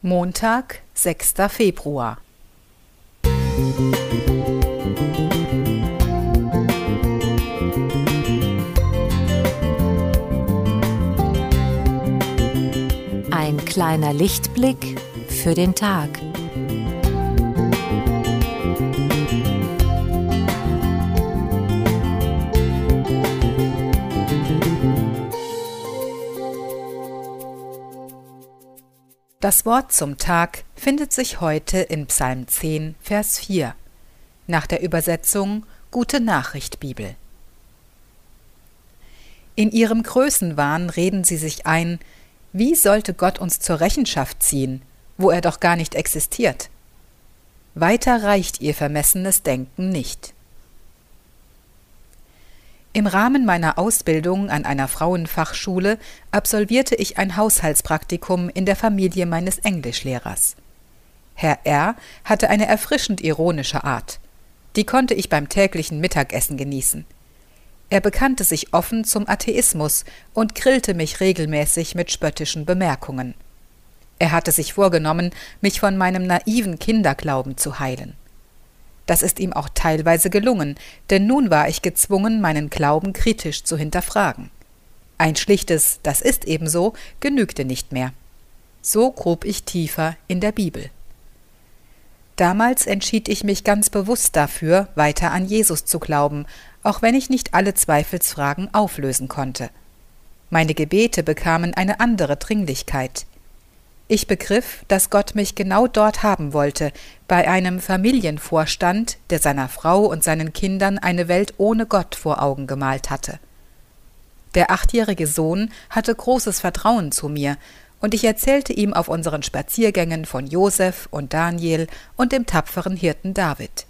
Montag, 6. Februar. Ein kleiner Lichtblick für den Tag. Das Wort zum Tag findet sich heute in Psalm 10, Vers 4, nach der Übersetzung Gute Nachricht Bibel. In ihrem Größenwahn reden sie sich ein, wie sollte Gott uns zur Rechenschaft ziehen, wo er doch gar nicht existiert? Weiter reicht ihr vermessenes Denken nicht. Im Rahmen meiner Ausbildung an einer Frauenfachschule absolvierte ich ein Haushaltspraktikum in der Familie meines Englischlehrers. Herr R. hatte eine erfrischend ironische Art. Die konnte ich beim täglichen Mittagessen genießen. Er bekannte sich offen zum Atheismus und grillte mich regelmäßig mit spöttischen Bemerkungen. Er hatte sich vorgenommen, mich von meinem naiven Kinderglauben zu heilen. Das ist ihm auch teilweise gelungen, denn nun war ich gezwungen, meinen Glauben kritisch zu hinterfragen. Ein schlichtes Das ist ebenso genügte nicht mehr. So grub ich tiefer in der Bibel. Damals entschied ich mich ganz bewusst dafür, weiter an Jesus zu glauben, auch wenn ich nicht alle Zweifelsfragen auflösen konnte. Meine Gebete bekamen eine andere Dringlichkeit. Ich begriff, dass Gott mich genau dort haben wollte, bei einem Familienvorstand, der seiner Frau und seinen Kindern eine Welt ohne Gott vor Augen gemalt hatte. Der achtjährige Sohn hatte großes Vertrauen zu mir, und ich erzählte ihm auf unseren Spaziergängen von Josef und Daniel und dem tapferen Hirten David.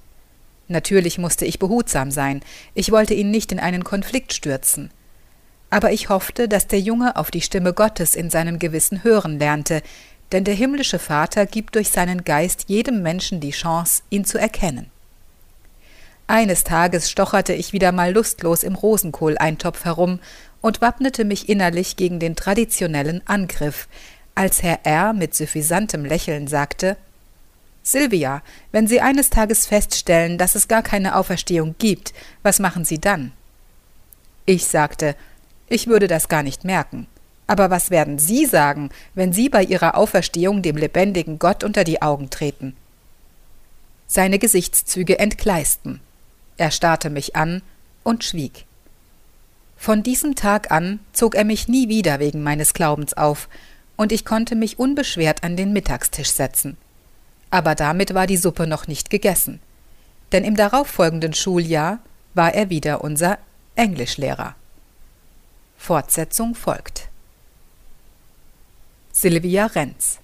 Natürlich musste ich behutsam sein, ich wollte ihn nicht in einen Konflikt stürzen aber ich hoffte, dass der Junge auf die Stimme Gottes in seinem Gewissen hören lernte, denn der himmlische Vater gibt durch seinen Geist jedem Menschen die Chance, ihn zu erkennen. Eines Tages stocherte ich wieder mal lustlos im Rosenkohleintopf herum und wappnete mich innerlich gegen den traditionellen Angriff, als Herr R. mit suffisantem Lächeln sagte Silvia, wenn Sie eines Tages feststellen, dass es gar keine Auferstehung gibt, was machen Sie dann? Ich sagte, ich würde das gar nicht merken. Aber was werden Sie sagen, wenn Sie bei Ihrer Auferstehung dem lebendigen Gott unter die Augen treten? Seine Gesichtszüge entgleisten. Er starrte mich an und schwieg. Von diesem Tag an zog er mich nie wieder wegen meines Glaubens auf, und ich konnte mich unbeschwert an den Mittagstisch setzen. Aber damit war die Suppe noch nicht gegessen, denn im darauffolgenden Schuljahr war er wieder unser Englischlehrer. Fortsetzung folgt. Silvia Renz